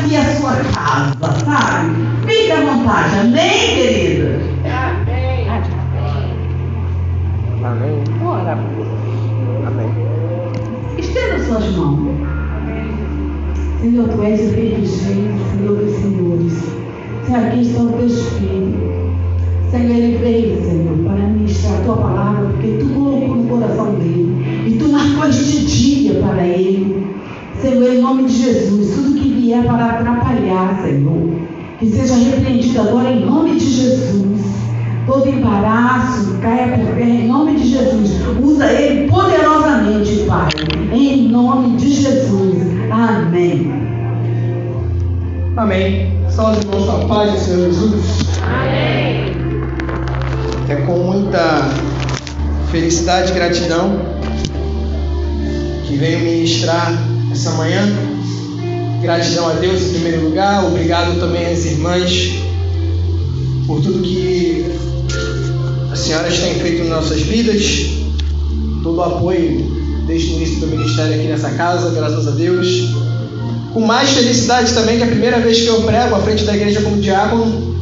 aqui a sua casa, sabe? Fique à vontade, amém, querida? Amém. Amém. Ora, Amém. estenda suas mãos. Senhor, tu és o Rei dos Reis, Senhor dos Senhores. Senhor, aqui está o teu Espírito. Senhor, ele veio, Senhor, para ministrar a tua palavra, porque tu colocou no coração dele. E tu marcou este dia para ele. Senhor, em nome de Jesus, tudo que vier para atrapalhar, Senhor, que seja repreendido agora em nome de Jesus. Todo embaraço caia por terra em nome de Jesus. Usa ele poderosamente, Pai. Em nome de Jesus. Amém. Amém. Salve os irmãos com a paz do Senhor Jesus. Amém. É com muita felicidade e gratidão que venho ministrar essa manhã. Gratidão a Deus em primeiro lugar, obrigado também às irmãs por tudo que as senhoras têm feito em nossas vidas, todo o apoio desde o início do ministério aqui nessa casa, graças a Deus. Com mais felicidade também que é a primeira vez que eu prego à frente da igreja como diácono,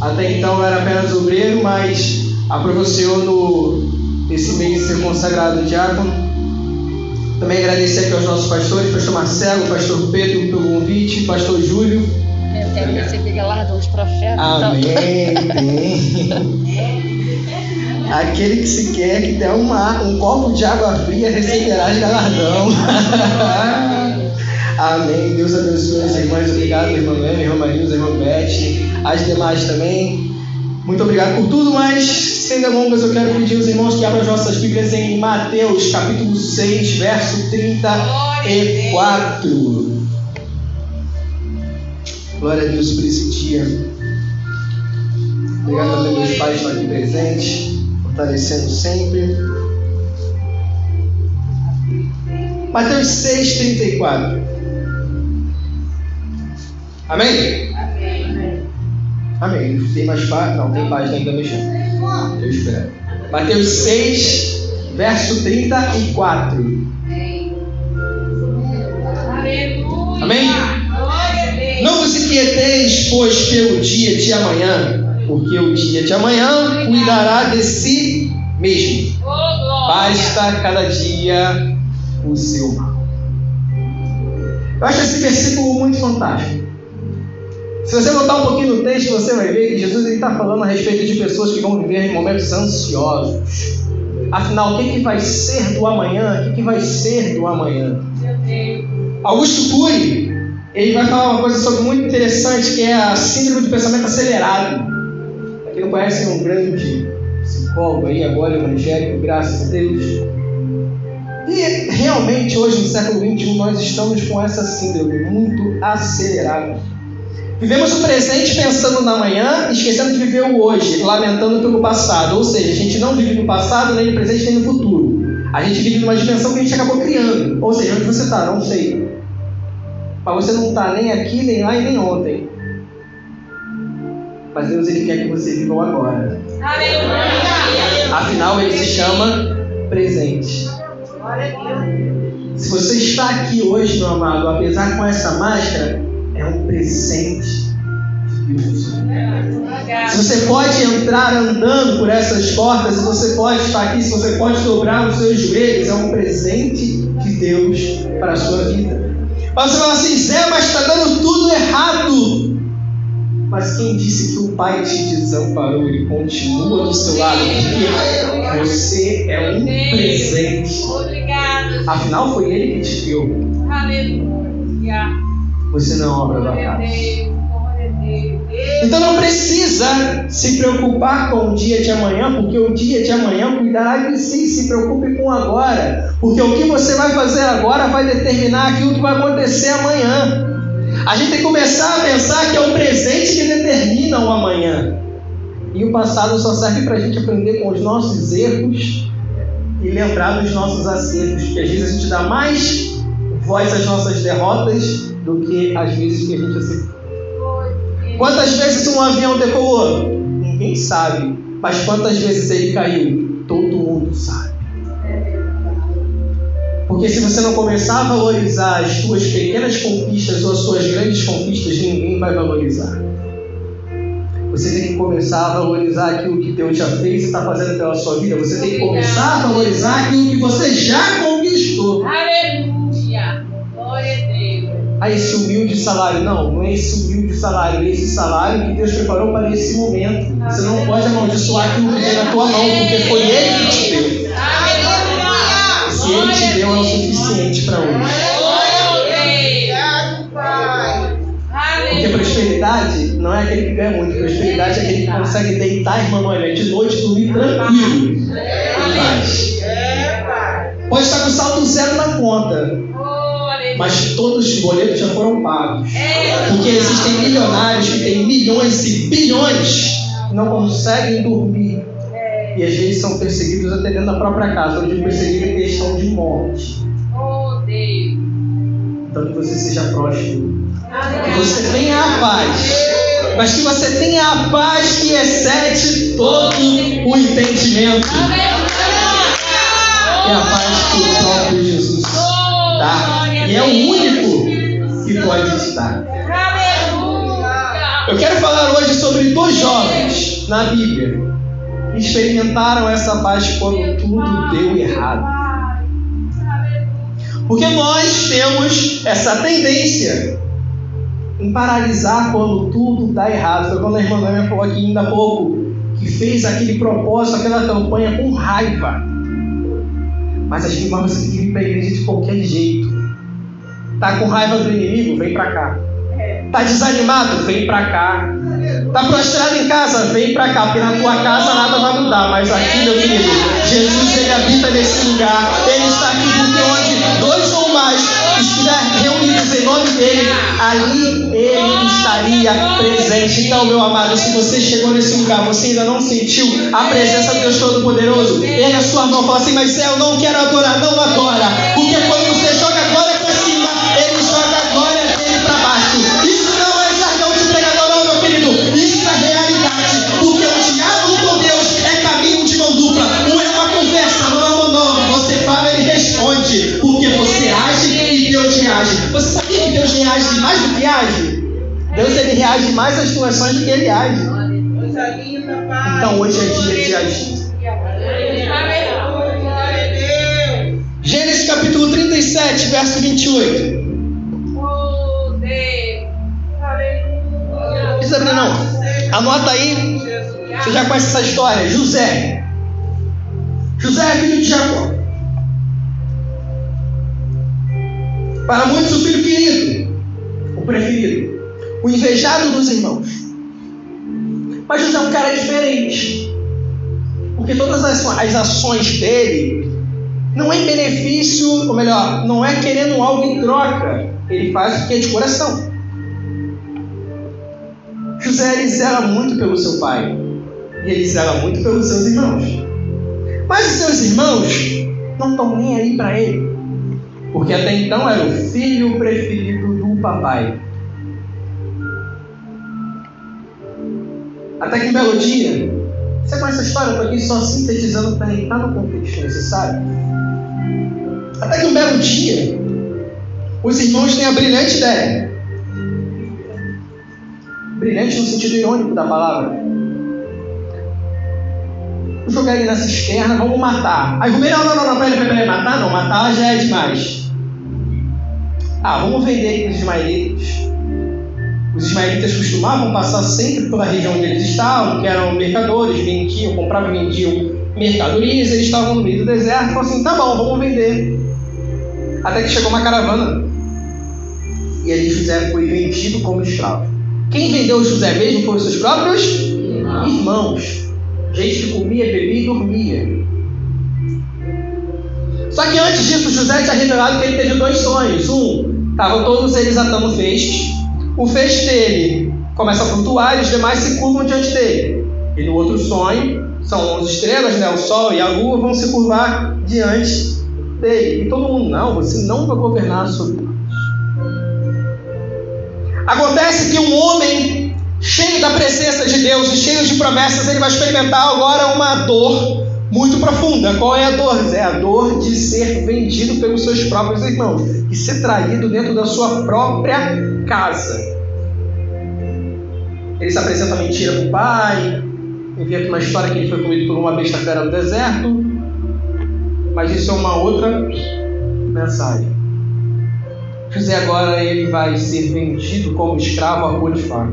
até então eu era apenas obreiro, mas aprovou o Senhor no, esse mês ser consagrado diácono. Também agradecer aqui aos nossos pastores, pastor Marcelo, pastor Pedro pelo convite, pastor Júlio. Eu quero receber galardão dos profetas. Amém. Tem. Aquele que se quer que der uma, um copo de água fria receberá galardão. Amém. Deus abençoe as irmãs. Obrigado, irmã Lema, irmã Marisa, irmã Beth, as demais também. Muito obrigado por tudo, mas sem delongas eu quero pedir aos irmãos que abram as nossas Bíblias em Mateus, capítulo 6, verso 34. Glória a Deus por esse dia. Obrigado também meus pais que estão aqui presentes, fortalecendo sempre. Mateus 6, 34. Amém? Amém. Tem mais página? Não, tem página ainda mexendo. Eu espero. Mateus 6, verso 34. Aleluia. Amém? Não vos inquieteis, pois, pelo dia de amanhã, porque o dia de amanhã cuidará de si mesmo. Basta cada dia o seu mal. Eu acho esse versículo muito fantástico. Se você voltar um pouquinho no texto, você vai ver que Jesus está falando a respeito de pessoas que vão viver em momentos ansiosos. Afinal, o que, que vai ser do amanhã? O que, que vai ser do amanhã? Augusto Cury, ele vai falar uma coisa sobre muito interessante, que é a síndrome do pensamento acelerado. Aqui não conhece um grande psicólogo aí, agora evangélico, graças a Deus. E realmente hoje, no século XXI, nós estamos com essa síndrome muito acelerada. Vivemos o presente pensando na manhã, esquecendo de viver o hoje, lamentando pelo passado. Ou seja, a gente não vive no passado, nem no presente, nem no futuro. A gente vive numa dimensão que a gente acabou criando. Ou seja, onde você está? Não sei. Mas você não está nem aqui, nem lá e nem ontem. Mas Deus ele quer que você viva o agora. Afinal, ele se chama presente. Se você está aqui hoje, meu amado, apesar com essa máscara, é um presente de Deus. Se você pode entrar andando por essas portas, se você pode estar aqui, se você pode dobrar os seus joelhos, é um presente de Deus para a sua vida. Mas você fala assim, Zé, mas está dando tudo errado. Mas quem disse que o Pai te desamparou? Ele continua do seu lado, porque você é um presente. Obrigado. Afinal, foi Ele que te deu. Aleluia. Você não é obra do acaso. Então não precisa se preocupar com o dia de amanhã, porque o dia de amanhã cuidará de si. Se preocupe com o agora, porque o que você vai fazer agora vai determinar aquilo que vai acontecer amanhã. A gente tem que começar a pensar que é o presente que determina o amanhã. E o passado só serve para a gente aprender com os nossos erros e lembrar dos nossos acertos, porque às vezes a gente dá mais voz às nossas derrotas do que às vezes que a gente acertou. Quantas vezes um avião decolou? Ninguém sabe. Mas quantas vezes ele caiu? Todo mundo sabe. Porque se você não começar a valorizar as suas pequenas conquistas ou as suas grandes conquistas, ninguém vai valorizar. Você tem que começar a valorizar aquilo que Deus já fez e está fazendo pela sua vida. Você tem que começar a valorizar aquilo que você já conquistou. Aleluia. A esse humilde salário. Não, não é esse humilde salário, é esse salário que Deus preparou para esse momento. Você não pode amaldiçoar aquilo que tem na tua mão, porque foi Ele que te deu. Se Ele te deu, é o suficiente para hoje. Porque prosperidade não é aquele que ganha muito, prosperidade é aquele que consegue deitar, irmã Noélia, de noite dormir tranquilo. em paz. Pode estar com saldo zero na conta, mas todos os boletos já foram pagos. Deus. Porque existem milionários que têm milhões e bilhões que não conseguem dormir. E às vezes são perseguidos até dentro da própria casa, onde perseguido é questão de morte. Oh. Então que você seja próspero. Que você tenha a paz. Mas que você tenha a paz que excede todo o entendimento. É a paz que o próprio Jesus dá. E é o único que pode. Aleluia. Eu quero falar hoje sobre dois jovens na Bíblia que experimentaram essa paz quando tudo deu errado. Porque nós temos essa tendência em paralisar quando tudo dá errado. Foi quando a irmã Noêmia falou aqui ainda há pouco que fez aquele propósito, aquela campanha com raiva. Mas as você vir para a igreja de qualquer jeito. Tá com raiva do inimigo? Vem para cá. Tá desanimado? Vem para cá. Tá prostrado em casa? Vem para cá, porque na tua casa nada vai mudar. Mas aqui, meu querido, Jesus ele habita nesse lugar. Ele está aqui porque onde dois ou mais nome dele, ali ele estaria presente. Então, meu amado, se você chegou nesse lugar, você ainda não sentiu a presença de Deus Todo-Poderoso, ele a sua mão fala assim, mas eu não quero adorar, não adora. Porque quando você joga Deus reage mais do que age? Deus ele reage mais às situações do que ele age. Então hoje é dia de agir. Gênesis capítulo 37, verso 28. Oh, Deus. Aleluia. Não precisa abrir não. Anota aí. Você já conhece essa história. José. José é filho de Jacó. Para muitos, o filho querido, o preferido, o invejado dos irmãos. Mas José é um cara diferente. Porque todas as, as ações dele não é em benefício, ou melhor, não é querendo algo em troca. Ele faz o que é de coração. José ele zela muito pelo seu pai. E ele zela muito pelos seus irmãos. Mas os seus irmãos não estão nem aí para ele. Porque até então era o filho preferido do papai. Até que um belo dia, você conhece a história? Eu estou aqui só sintetizando para entrar no contexto necessário. Até que um belo dia, os irmãos têm a brilhante ideia. Brilhante no sentido irônico da palavra. Vamos jogar ele na cisterna, vamos matar. Aí Rubem, não, não, não, não, peraí, peraí, peraí, matar não, matar já é demais. Ah, vamos vender aqui os ismaelitas. Os ismaelitas costumavam passar sempre pela região onde eles estavam, que eram mercadores, vendiam, compravam e vendiam mercadorias, eles estavam no meio do deserto, falaram assim, tá bom, vamos vender. Até que chegou uma caravana. E ali José foi vendido como escravo. Quem vendeu José mesmo foram seus próprios irmãos. irmãos. Gente que comia, bebia e dormia. Só que antes disso, José tinha revelado que ele teve dois sonhos. Um, estavam todos eles atando feixes. O feixe dele começa a flutuar e os demais se curvam diante dele. E no outro sonho, são 11 estrelas, né? o sol e a lua vão se curvar diante dele. E todo mundo, não, você não vai governar sobre nós. Acontece que um homem cheio da presença de Deus e cheio de promessas, ele vai experimentar agora uma dor muito profunda. Qual é a dor? É a dor de ser vendido pelos seus próprios irmãos e ser traído dentro da sua própria casa. ele se apresenta mentira para o pai, inventa uma história que ele foi comido por uma besta fera no deserto, mas isso é uma outra mensagem. José agora ele vai ser vendido como escravo a Potifar.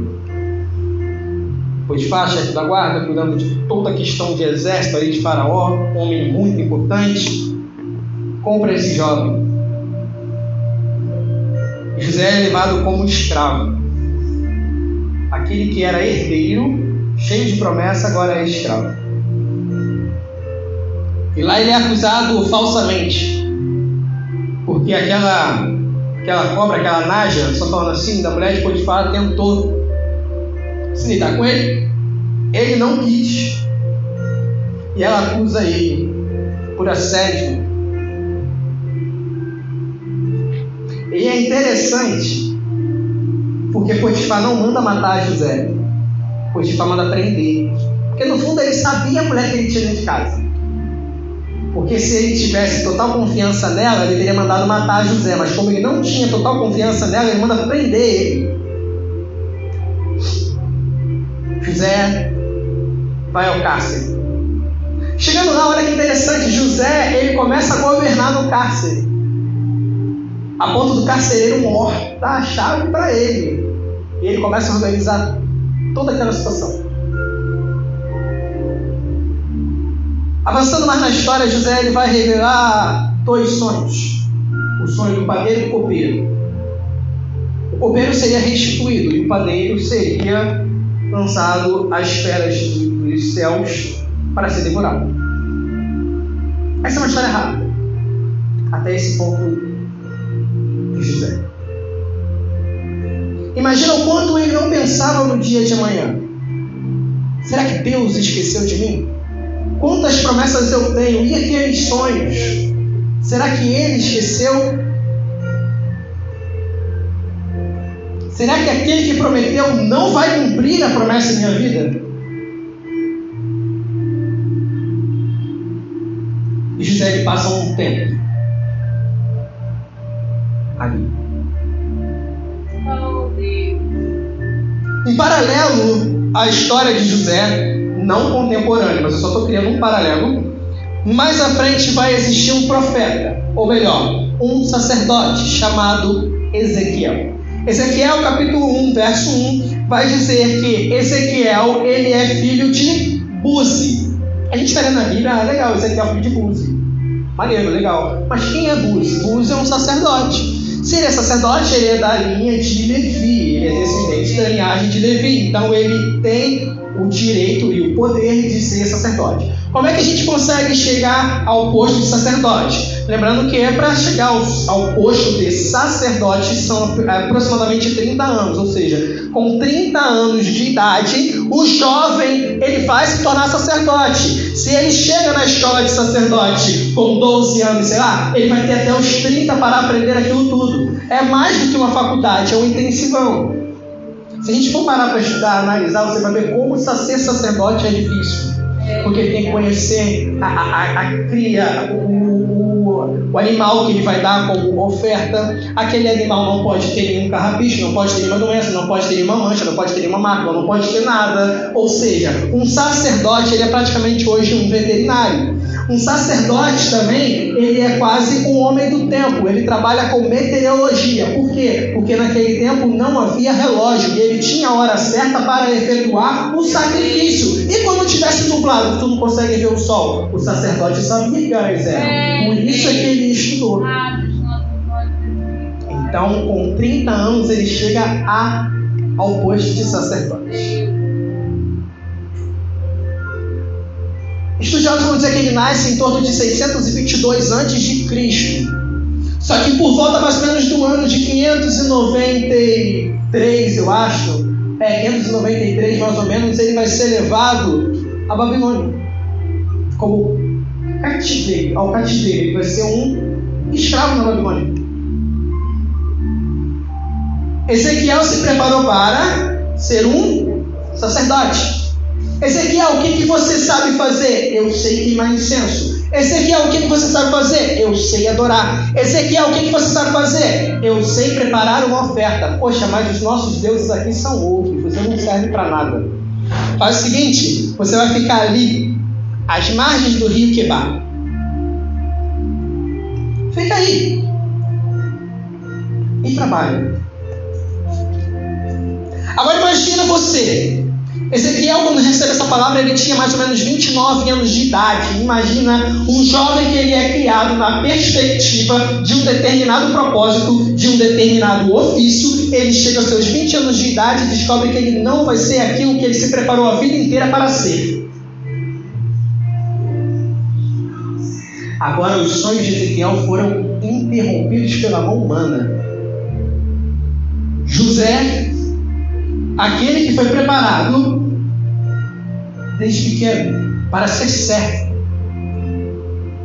Potifar, chefe da guarda, cuidando de toda a questão de exército ali de Faraó, homem muito importante, compra esse jovem. José é levado como escravo. Aquele que era herdeiro, cheio de promessa, agora é escravo. E lá ele é acusado falsamente, porque aquela, aquela cobra, aquela naja, só falando assim, da mulher de Potifar, tentou se lidar com ele. Ele não quis. E ela acusa ele por assédio. E é interessante, porque Potifar não manda matar José. Potifar manda prender. Porque no fundo ele sabia a mulher que ele tinha dentro de casa. Porque se ele tivesse total confiança nela, ele teria mandado matar José. Mas como ele não tinha total confiança nela, ele manda prender ele. José vai ao cárcere. Chegando lá, olha que interessante, José ele começa a governar no cárcere. A ponto do carcereiro mor dar a chave para ele. E ele começa a organizar toda aquela situação. Avançando mais na história, José ele vai revelar dois sonhos: o sonho do padeiro e do copeiro. O copeiro seria restituído e o padeiro seria lançado às esferas dos céus para ser devorado. Essa é uma história rápida, até esse ponto de José. Imagina o quanto ele não pensava no dia de amanhã. Será que Deus esqueceu de mim? Quantas promessas eu tenho? E aqueles sonhos? Será que ele esqueceu? Será que aquele que prometeu não vai cumprir a promessa em minha vida? E José ele passa um tempo ali. Em paralelo à história de José, não contemporâneo, mas eu só estou criando um paralelo. Mais à frente vai existir um profeta, ou melhor, um sacerdote chamado Ezequiel. Ezequiel capítulo 1, verso 1, vai dizer que Ezequiel ele é filho de Buzi. A gente está lendo na Bíblia, ah, legal, Ezequiel é filho de Buzi. Maneiro, legal. Mas quem é Buzi? Buzi é um sacerdote. Se ele é sacerdote, ele é da linha de Levi, ele é descendente da linhagem de Levi. Então ele tem o direito e o poder de ser sacerdote. Como é que a gente consegue chegar ao posto de sacerdote? Lembrando que é para chegar ao, posto de sacerdote são aproximadamente 30 anos, ou seja, com 30 anos de idade, o jovem ele vai se tornar sacerdote. Se ele chega na escola de sacerdote com 12 anos, sei lá, ele vai ter até os 30 para aprender aquilo tudo. É mais do que uma faculdade, é um intensivão. Se a gente for parar para estudar, analisar, você vai ver como ser sacerdote é difícil. Porque tem que conhecer a, a, a cria, o, o, animal que ele vai dar como oferta. Aquele animal não pode ter nenhum carrapicho, não pode ter nenhuma doença, não pode ter nenhuma mancha, não pode ter nenhuma marca, não pode ter nada. Ou seja, um sacerdote ele é praticamente hoje um veterinário. Um sacerdote também, ele é quase um homem do tempo. Ele trabalha com meteorologia. Por quê? Porque naquele tempo não havia relógio e ele tinha a hora certa para efetuar o sacrifício. E quando tivesse nublado, tu não consegue ver o sol, o sacerdote sabia que horas eram. Por isso é que ele estudou. Então, com 30 anos, ele chega a, ao posto de sacerdote. Estudiosos vão dizer que ele nasce em torno de 622 a.C. Só que por volta mais ou menos do ano de 593, eu acho, é, 593 mais ou menos, ele vai ser levado a Babilônia como cativeiro, ao cativeiro. Ele vai ser um escravo na Babilônia. Ezequiel se preparou para ser um sacerdote. Ezequiel, o que, que você sabe fazer? Eu sei queimar incenso. Ezequiel, o que, que você sabe fazer? Eu sei adorar. Ezequiel, o que, que você sabe fazer? Eu sei preparar uma oferta. Poxa, mas os nossos deuses aqui são outros. Você não serve para nada. Faz o seguinte: você vai ficar ali, às margens do rio Quebar. Fica aí. E trabalha. Agora imagina você. Ezequiel, quando recebe essa palavra, ele tinha mais ou menos 29 anos de idade. Imagina um jovem que ele é criado na perspectiva de um determinado propósito, de um determinado ofício. Ele chega aos seus 20 anos de idade e descobre que ele não vai ser aquilo que ele se preparou a vida inteira para ser. Agora, os sonhos de Ezequiel foram interrompidos pela mão humana. José, aquele que foi preparado desde pequeno para ser servo,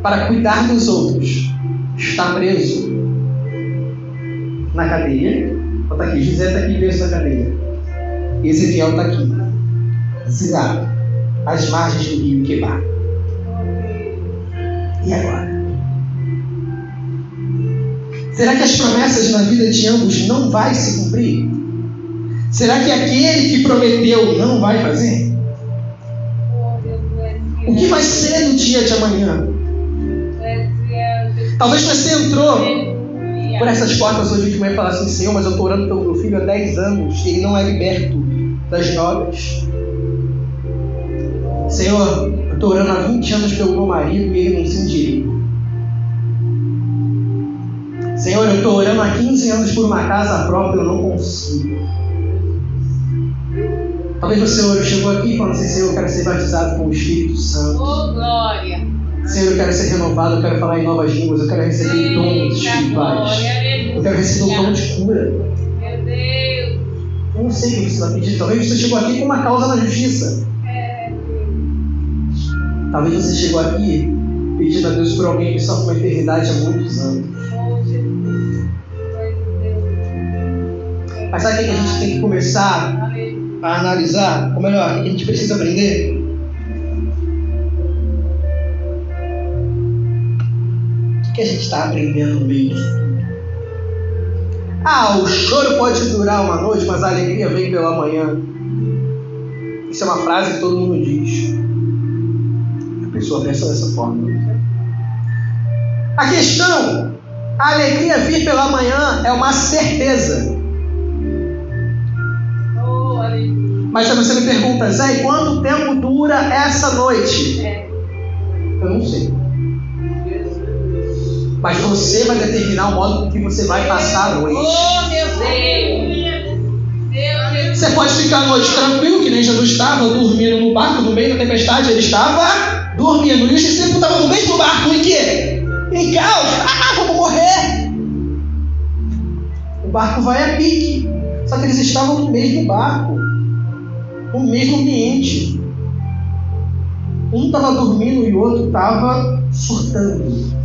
para cuidar dos outros, está preso na cadeia. Está aqui, José está aqui preso na cadeia. Ezequiel está aqui, exilado, às margens do rio Quebar. E agora? Será que as promessas na vida de ambos não vai se cumprir? Será que aquele que prometeu não vai fazer? O que vai ser no dia de amanhã? Talvez você entrou por essas portas hoje de manhã e falar assim, Senhor, mas eu estou orando pelo meu filho há 10 anos e ele não é liberto das drogas. Senhor, estou orando há 20 anos pelo meu marido e ele não se endireita. Senhor, eu estou orando há 15 anos por uma casa própria, eu não consigo. Talvez você chegou aqui e falou assim, Senhor, eu quero ser batizado com o Espírito Santo. Oh, glória. Senhor, eu quero ser renovado, eu quero falar em novas línguas, eu quero receber dons espirituais. Eu quero receber um dom de cura. Meu Deus. Eu não sei o que você vai pedir. Talvez você chegou aqui com uma causa na justiça. Talvez você chegou aqui pedindo a Deus por alguém que sofre uma eternidade há muitos anos. Mas sabe o que a gente tem que começar a analisar? Ou melhor, o que a gente precisa aprender? O que a gente está aprendendo tudo? Ah, o choro pode durar uma noite, mas a alegria vem pela manhã. Isso é uma frase que todo mundo diz. Pessoa pensa dessa forma. A questão, a alegria vir pela manhã é uma certeza. Mas você me pergunta, Zé, quanto tempo dura essa noite? Eu não sei. Mas você vai determinar o modo que você vai passar a noite. Você pode ficar a noite tranquilo, que nem Jesus estava dormindo no barco, no meio da tempestade, ele estava dormindo. E os discípulos estavam no mesmo barco, em quê? Em caos. Ah, vamos morrer! O barco vai a pique. Só que eles estavam no mesmo barco, no mesmo ambiente. Um estava dormindo e o outro estava surtando.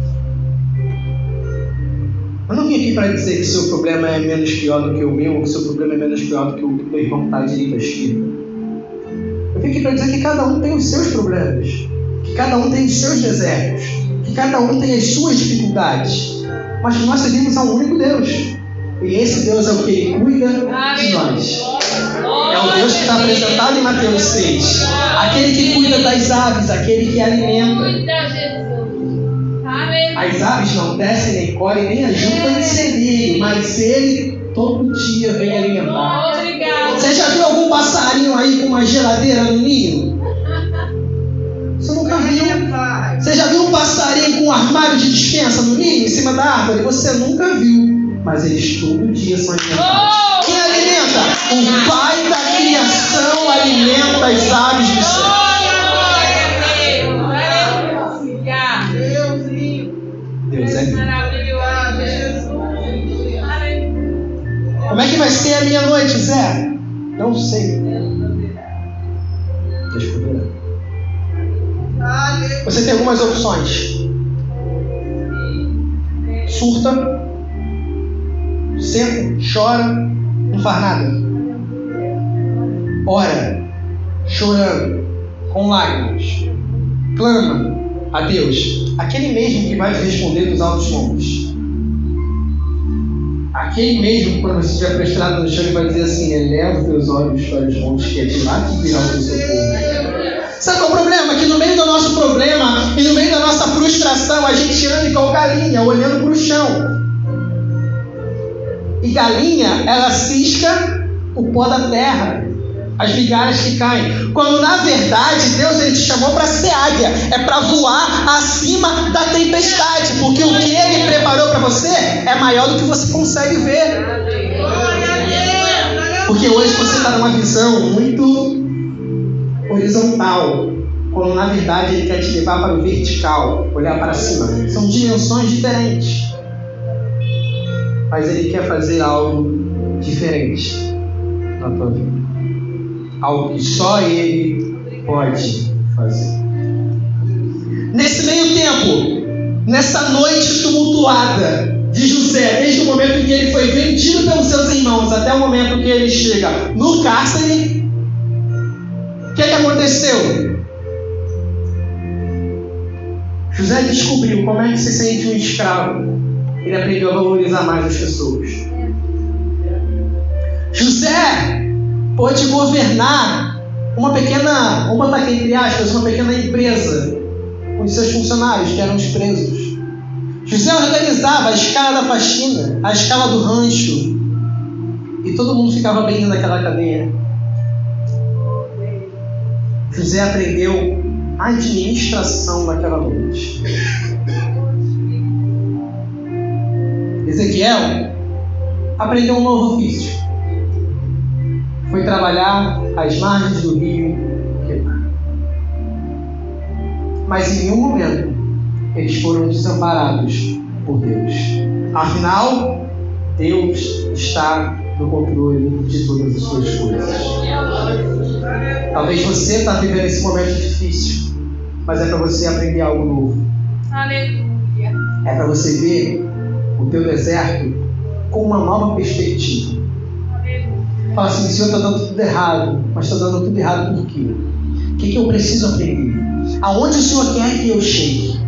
Eu não vim aqui para dizer que seu problema é menos pior do que o meu, ou que seu problema é menos pior do que o do meu irmão está à esquerda. Eu vim aqui para dizer que cada um tem os seus problemas, que cada um tem os seus desertos, que cada um tem as suas dificuldades, mas que nós servimos a um único Deus. E esse Deus é o que Ele cuida de nós. É o Deus que está apresentado em Mateus 6. Aquele que cuida das aves, aquele que alimenta. Cuida, Jesus. Aleluia. As aves não descem nem colhem nem ajuntam em celeiro, mas ele todo dia vem alimentar. Você já viu algum passarinho aí com uma geladeira no ninho? Você nunca viu? Você já viu um passarinho com um armário de dispensa no ninho, em cima da árvore? Você nunca viu. Mas eles todo dia são alimentados. Quem alimenta? O Pai da criação alimenta as aves do céu. Deus é. Como é que vai ser a minha noite, Zé? Não sei. Você tem algumas opções. Surta, senta, chora, não faz nada. Ora, chorando, com lágrimas, clama a Deus, aquele mesmo que vai te responder dos altos montes. Aquele mesmo que quando você estiver prostrado no chão ele vai dizer assim, eleva os teus olhos para os montes, que é de lá que virá o teu socorro. Sabe qual é o problema? Que no meio do nosso problema e no meio da nossa frustração, a gente anda igual galinha, olhando para o chão. E galinha, ela cisca o pó da terra, as migalhas que caem. Quando na verdade Deus ele te chamou para ser águia, é para voar acima da tempestade, porque o que Ele preparou para você é maior do que você consegue ver. Porque hoje você está numa visão muito horizontal, quando na verdade Ele quer te levar para o vertical, olhar para cima. São dimensões diferentes mas Ele quer fazer algo diferente na tua vida. Algo que só Ele pode fazer. Nesse meio tempo, nessa noite tumultuada de José, desde o momento em que ele foi vendido pelos seus irmãos até o momento que ele chega no cárcere, o que, é que aconteceu? José descobriu como é que se sente um escravo ele aprendeu a valorizar mais as pessoas. José pôde governar uma pequena, vamos botar entre aspas, uma pequena empresa com seus funcionários, que eram os presos. José organizava a escala da faxina, a escala do rancho, e todo mundo ficava bem naquela cadeia. José aprendeu a administração naquela noite. Ezequiel aprendeu um novo ofício. Foi trabalhar às margens do rio Quebar. Mas em nenhum momento eles foram desamparados por Deus. Afinal, Deus está no controle de todas as suas coisas. Talvez você está vivendo esse momento difícil, mas é para você aprender algo novo. Aleluia. É para você ver o teu deserto com uma nova perspectiva. Fala assim, Senhor, está dando tudo errado, mas está dando tudo errado por quê? O que, que eu preciso aprender? Aonde o Senhor quer que eu chegue?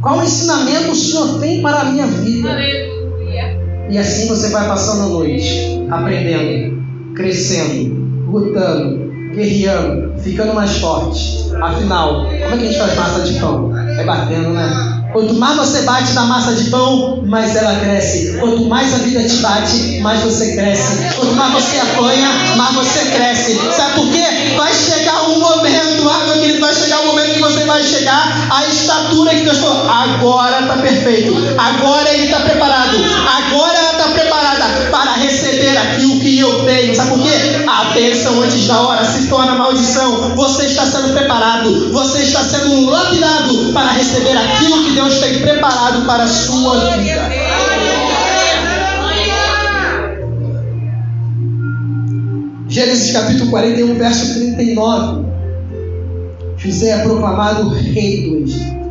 Qual ensinamento o Senhor tem para a minha vida? Aleluia. E assim você vai passando a noite, aprendendo, crescendo, lutando, guerreando, ficando mais forte. Afinal, como é que a gente faz massa de pão? É batendo, né? Quanto mais você bate na massa de pão, mais ela cresce. Quanto mais a vida te bate, mais você cresce. Quanto mais você apanha, mais você cresce. Sabe por quê? Vai chegar um momento, ah, meu querido, vai chegar um momento que você vai chegar à estatura que Deus falou. Agora está perfeito. Agora ele está preparado. Agora ela está preparada para receber aquilo que eu tenho. Sabe por quê? A bênção antes da hora se torna maldição. Você está sendo preparado. Você está sendo lapidado para receber aquilo que Deus tem preparado para a sua vida. Gênesis capítulo 41, verso 39. José é proclamado rei do Egito.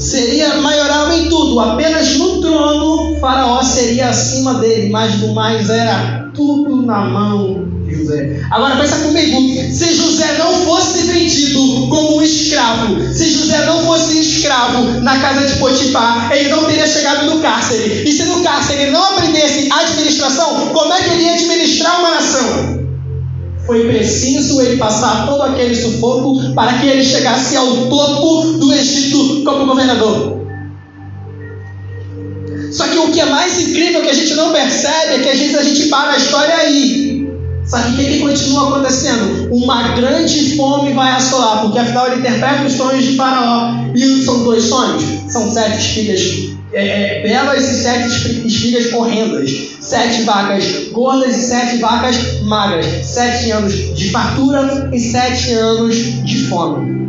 Seria maioral em tudo, apenas no trono Faraó seria acima dele, mas do mais era tudo na mão de José. Agora pensa comigo, se José não fosse vendido como um escravo, se José não fosse escravo na casa de Potifar, ele não teria chegado no cárcere. E se no cárcere ele não aprendesse administração, como é que ele ia administrar uma nação? Foi preciso ele passar todo aquele sufoco para que ele chegasse ao topo do Egito como governador. Só que o que é mais incrível que a gente não percebe é que às vezes a gente para a história aí. Sabe o que, que continua acontecendo? Uma grande fome vai assolar, porque afinal ele interpreta os sonhos de Faraó. E são dois sonhos: são sete espigas é, é, belas e sete espigas horrendas, sete vacas gordas e sete vacas magras, sete anos de fartura e sete anos de fome.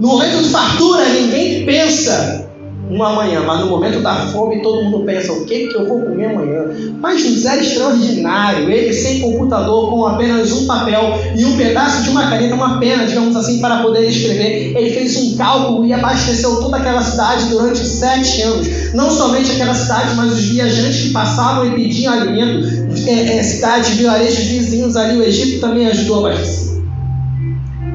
No momento de fartura, ninguém pensa no amanhã, mas no momento da fome todo mundo pensa: o que, que eu vou comer amanhã? Mas José era extraordinário, ele sem computador, com apenas um papel e um pedaço de uma caneta, uma pena, digamos assim, para poder escrever. Ele fez um cálculo e abasteceu toda aquela cidade durante sete anos. Não somente aquela cidade, mas os viajantes que passavam e pediam alimento, é, é, cidades, vilarejos vizinhos ali, o Egito também ajudou a abastecer.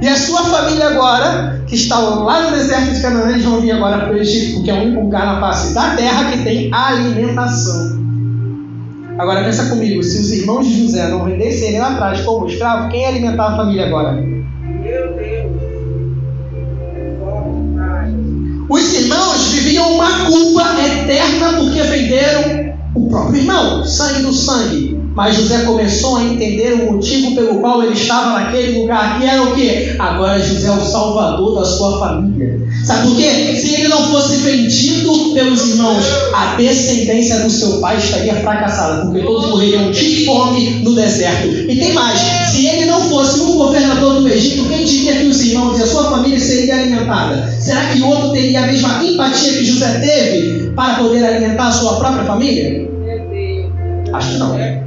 E a sua família agora, que está lá no deserto de Canaã, eles vão vir agora para o Egito, porque é o único lugar na face da terra que tem alimentação. Agora pensa comigo, se os irmãos de José não vendessem ele lá atrás como escravo, quem ia alimentar a família agora? Meu Deus! Os irmãos viviam uma culpa eterna porque venderam o próprio irmão, sangue do sangue. Mas José começou a entender o motivo pelo qual ele estava naquele lugar, que era o que? Agora José é o salvador da sua família. Sabe por quê? Se ele não fosse vendido pelos irmãos, a descendência do seu pai estaria fracassada, porque todos morreriam de fome no deserto. E tem mais: se ele não fosse um governador do Egito, quem diria que os irmãos e a sua família seria alimentada? Será que outro teria a mesma empatia que José teve para poder alimentar a sua própria família? Acho que não.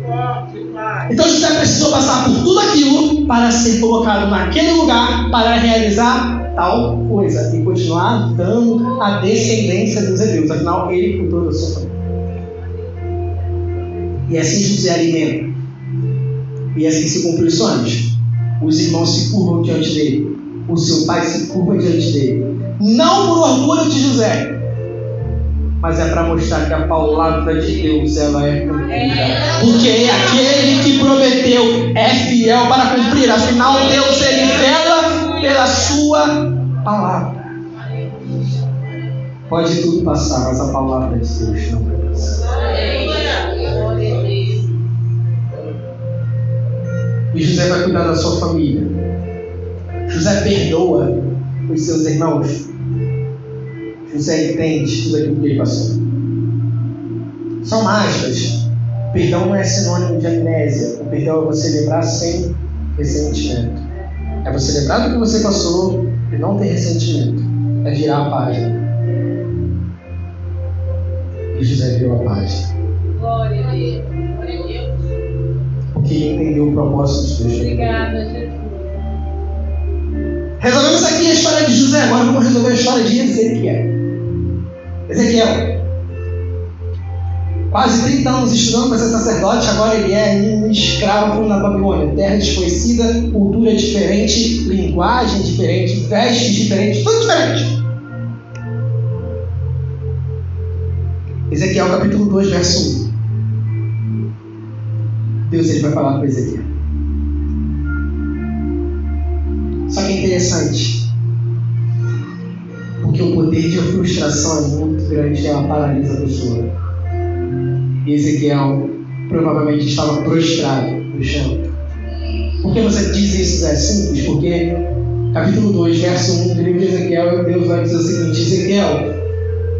Então José precisou passar por tudo aquilo para ser colocado naquele lugar para realizar tal coisa e continuar dando a descendência dos hebreus. Afinal, ele cuidou da sua família. E assim José alimenta. E assim se cumpriu os sonhos. Os irmãos se curvam diante dele. O seu pai se curva diante dele. Não por orgulho de José, mas é para mostrar que a palavra de Deus ela é cumprida. Porque é aquele que prometeu é fiel para cumprir. Afinal, Deus ele vela pela sua palavra. Pode tudo passar, mas a palavra de Deus não passa. E José vai cuidar da sua família. José perdoa os seus irmãos José entende tudo aquilo que ele passou. São aspas. Perdão não é sinônimo de amnésia. O perdão é você lembrar sem ressentimento. É você lembrar do que você passou e não ter ressentimento. É virar a página. E José virou a página. Glória a Deus. Glória a Deus. Porque ele entendeu o propósito de Deus. Obrigada, Jesus. Resolvemos aqui a história de José, agora vamos resolver a história de Ezequiel. Ezequiel, quase 30 anos estudando para ser sacerdote, agora ele é um escravo na Babilônia. Terra desconhecida, cultura diferente, linguagem diferente, vestes diferentes, tudo diferente. Ezequiel capítulo 2, verso 1. Deus ele vai falar para Ezequiel. Só que é interessante. Porque o poder de frustração é muito grande, ela paralisa a pessoa. E Ezequiel provavelmente estava prostrado no chão. Por que você diz isso? É simples, porque capítulo 2, verso 1 do livro de Ezequiel, Deus vai dizer o seguinte: Ezequiel,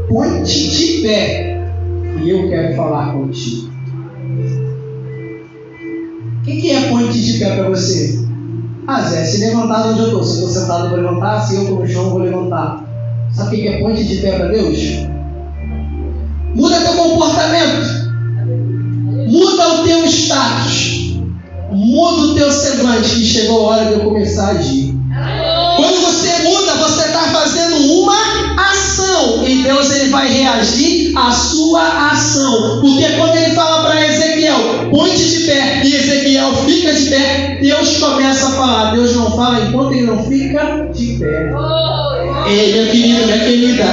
põe-te de pé e eu quero falar contigo. O que, que é põe-te de pé para você? Ah, Zé, se levantar onde eu estou, se eu estou sentado, vou levantar, se eu estou no chão, vou levantar. Sabe o que é ponte de pé para Deus? Muda teu comportamento. Muda o teu status. Muda o teu semblante que chegou a hora de eu começar a agir. Quando você muda, você está fazendo uma ação e Deus ele vai reagir à sua ação. Porque quando ele fala para Ezequiel, ponte de pé e Ezequiel fica de pé, Deus começa a falar. Deus não fala enquanto ele não fica de pé. Ei, meu querido, minha querida,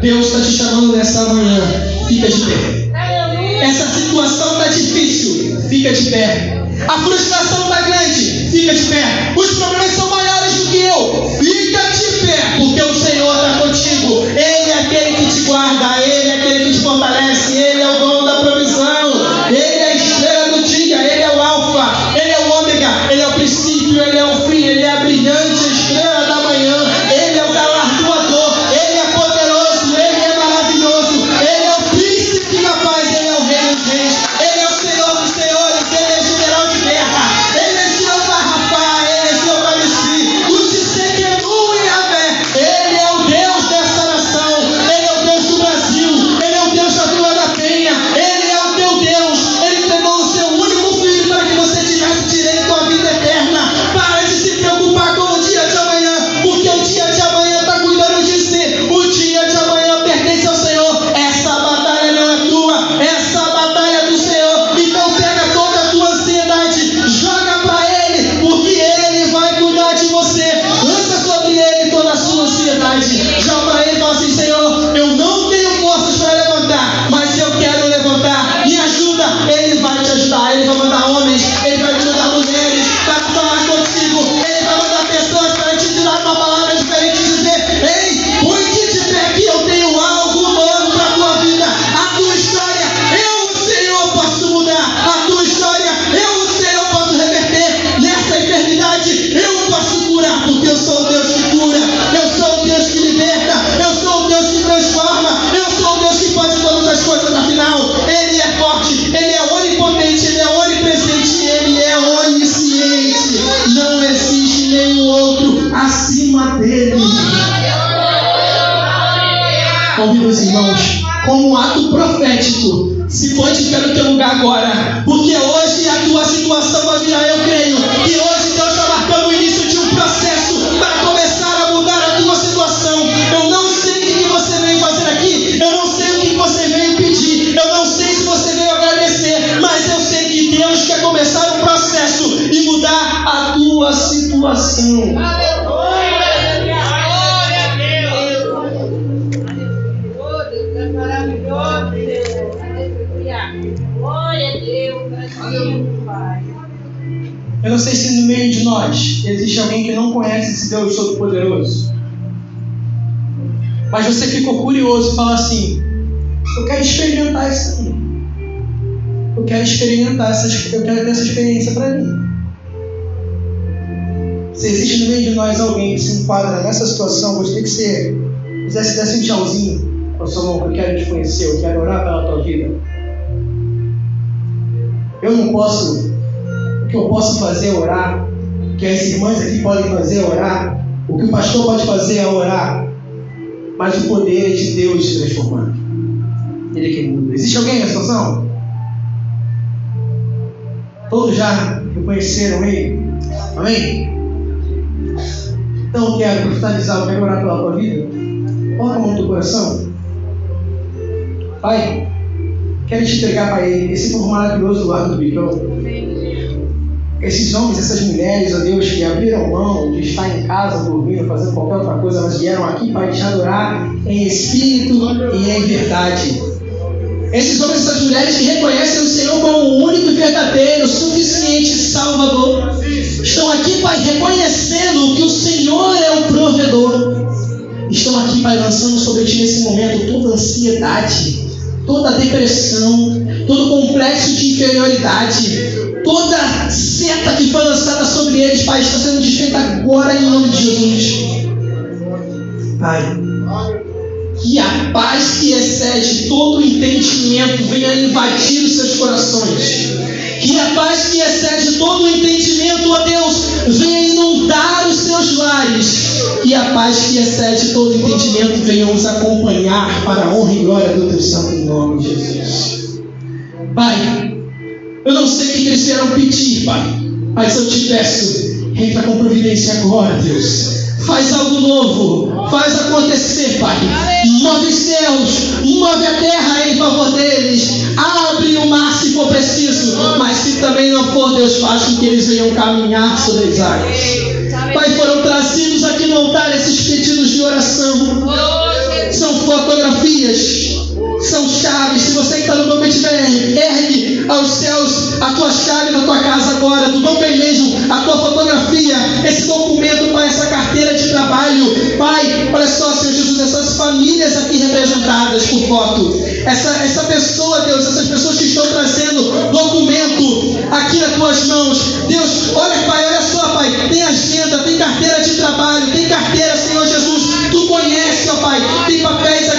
Deus está te chamando nessa manhã. Fica de pé. Essa situação está difícil. Fica de pé. A frustração está grande. Fica de pé. Os problemas são maiores Come on, situação. Eu não sei se no meio de nós existe alguém que não conhece esse Deus Todo-Poderoso. Mas você ficou curioso e fala assim: Eu quero experimentar isso. Eu quero experimentar essa, eu quero ter essa experiência para mim. Se existe no meio de nós alguém que se enquadra nessa situação, gostaria que você fizesse desse um tchauzinho com a sua mão, que eu quero te conhecer, eu quero orar pela tua vida. Eu não posso, o que eu posso fazer é orar, o que as irmãs aqui podem fazer é orar, o que o pastor pode fazer é orar, mas o poder é de Deus te transformar. Ele que muda. Existe alguém nessa situação? Todos já reconheceram ele? Amém? Então quero profetizar, eu quero orar pela tua vida. Coloca a mão no teu coração. Pai, quero te entregar para ele esse povo maravilhoso do lado do bicão. Esses homens, essas mulheres, ó Deus, que abriram mão de estar em casa, dormindo, fazendo qualquer outra coisa, mas vieram aqui para te adorar em espírito e em verdade. Esses homens e essas mulheres que reconhecem o Senhor como o único e verdadeiro, suficiente Salvador, estão aqui, Pai, reconhecendo que o Senhor é o provedor. Estão aqui, Pai, lançando sobre ti nesse momento toda ansiedade, toda depressão, todo complexo de inferioridade, toda seta que foi lançada sobre eles, Pai, está sendo desfeita agora em nome de Jesus. Pai, que a paz que excede todo entendimento venha invadir os seus corações. Que a paz que excede todo entendimento, ó Deus, venha inundar os seus lares. E a paz que excede todo entendimento venha nos acompanhar para a honra e glória do teu santo nome, Jesus. Pai, eu não sei o que eles vieram pedir, Pai, mas eu te peço, entra com providência agora, Deus. Faz algo novo, faz acontecer, Pai. Move os céus, move a terra em favor deles. Abre o mar se for preciso, mas se também não for, Deus faz com que eles venham caminhar sobre as águas. Pai, foram trazidos aqui no altar esses pedidos de oração. São fotografias, são chaves. Se você que está no Dom tiver, ergue aos céus a tua chave da tua casa agora, do Dom mesmo, a tua fotografia, esse documento, Pai, essa carteira de trabalho. Pai, olha só, Senhor Jesus, essas famílias aqui representadas por foto, essa, essa pessoa, Deus, essas pessoas que estão trazendo documento aqui nas tuas mãos. Deus, olha, Pai, olha só, Pai, tem agenda, tem carteira de trabalho, tem carteira, Senhor Jesus. Tu conhece, ó Pai, tem papéis